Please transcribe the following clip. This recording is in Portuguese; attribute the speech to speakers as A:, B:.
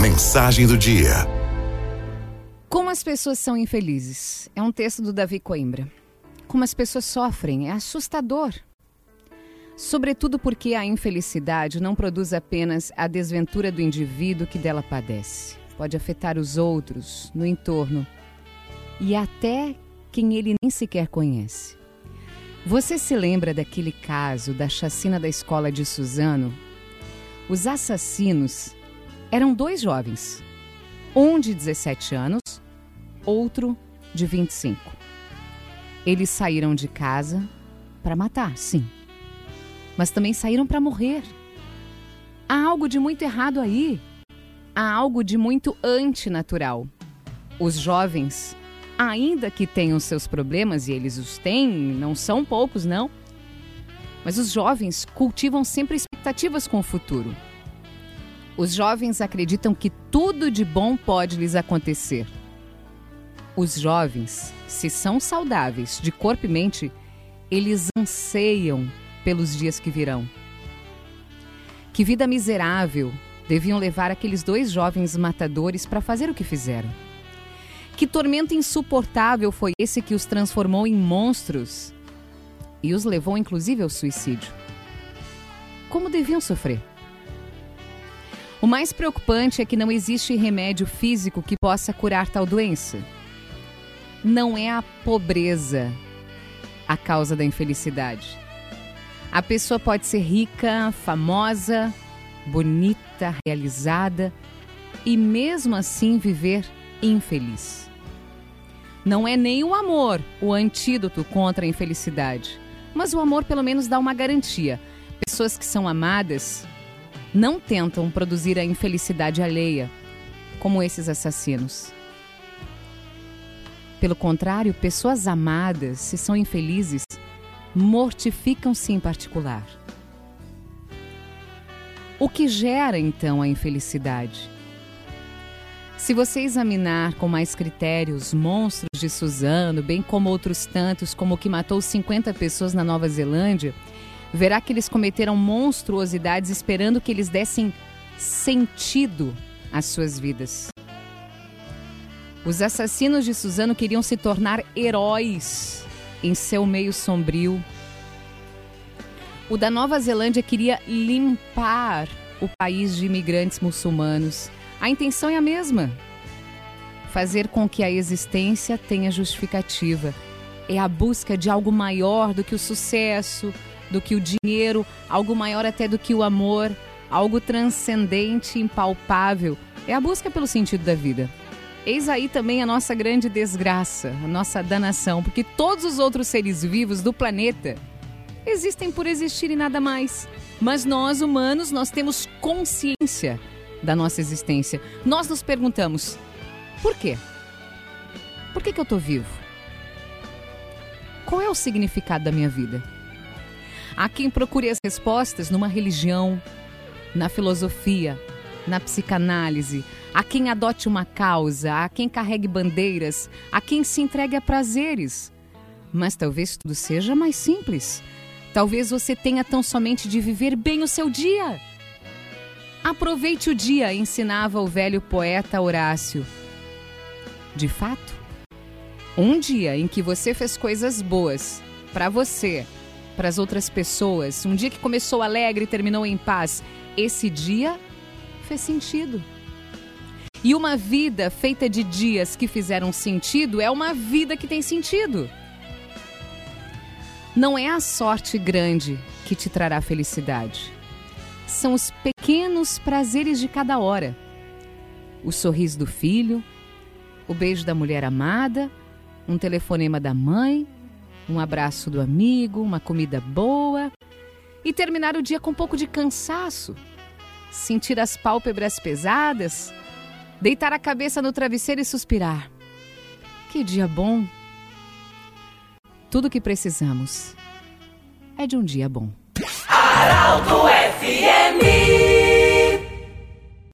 A: Mensagem do dia.
B: Como as pessoas são infelizes. É um texto do Davi Coimbra. Como as pessoas sofrem é assustador. Sobretudo porque a infelicidade não produz apenas a desventura do indivíduo que dela padece. Pode afetar os outros, no entorno e até quem ele nem sequer conhece. Você se lembra daquele caso da chacina da escola de Suzano? Os assassinos eram dois jovens, um de 17 anos, outro de 25. Eles saíram de casa para matar, sim, mas também saíram para morrer. Há algo de muito errado aí. Há algo de muito antinatural. Os jovens, ainda que tenham seus problemas, e eles os têm, não são poucos, não, mas os jovens cultivam sempre expectativas com o futuro. Os jovens acreditam que tudo de bom pode lhes acontecer. Os jovens, se são saudáveis de corpo e mente, eles anseiam pelos dias que virão. Que vida miserável deviam levar aqueles dois jovens matadores para fazer o que fizeram. Que tormento insuportável foi esse que os transformou em monstros e os levou inclusive ao suicídio. Como deviam sofrer? O mais preocupante é que não existe remédio físico que possa curar tal doença. Não é a pobreza a causa da infelicidade. A pessoa pode ser rica, famosa, bonita, realizada e mesmo assim viver infeliz. Não é nem o amor o antídoto contra a infelicidade, mas o amor pelo menos dá uma garantia. Pessoas que são amadas não tentam produzir a infelicidade alheia, como esses assassinos. Pelo contrário, pessoas amadas, se são infelizes, mortificam-se em particular. O que gera então a infelicidade? Se você examinar com mais critérios monstros de Suzano, bem como outros tantos, como o que matou 50 pessoas na Nova Zelândia, verá que eles cometeram monstruosidades esperando que eles dessem sentido às suas vidas. Os assassinos de Suzano queriam se tornar heróis em seu meio sombrio. O da Nova Zelândia queria limpar o país de imigrantes muçulmanos. A intenção é a mesma: fazer com que a existência tenha justificativa. É a busca de algo maior do que o sucesso, do que o dinheiro, algo maior até do que o amor, algo transcendente, impalpável. É a busca pelo sentido da vida. Eis aí também a nossa grande desgraça, a nossa danação, porque todos os outros seres vivos do planeta existem por existir e nada mais. Mas nós, humanos, nós temos consciência da nossa existência. Nós nos perguntamos: por quê? Por que, que eu estou vivo? Qual é o significado da minha vida? Há quem procure as respostas numa religião, na filosofia, na psicanálise, há quem adote uma causa, há quem carregue bandeiras, há quem se entregue a prazeres. Mas talvez tudo seja mais simples. Talvez você tenha tão somente de viver bem o seu dia. Aproveite o dia, ensinava o velho poeta Horácio. De fato, um dia em que você fez coisas boas para você, para as outras pessoas, um dia que começou alegre e terminou em paz, esse dia fez sentido. E uma vida feita de dias que fizeram sentido é uma vida que tem sentido. Não é a sorte grande que te trará felicidade. São os pequenos prazeres de cada hora. O sorriso do filho, o beijo da mulher amada, um telefonema da mãe, um abraço do amigo, uma comida boa e terminar o dia com um pouco de cansaço, sentir as pálpebras pesadas, deitar a cabeça no travesseiro e suspirar. Que dia bom! Tudo o que precisamos é de um dia bom.
C: Araldo FMI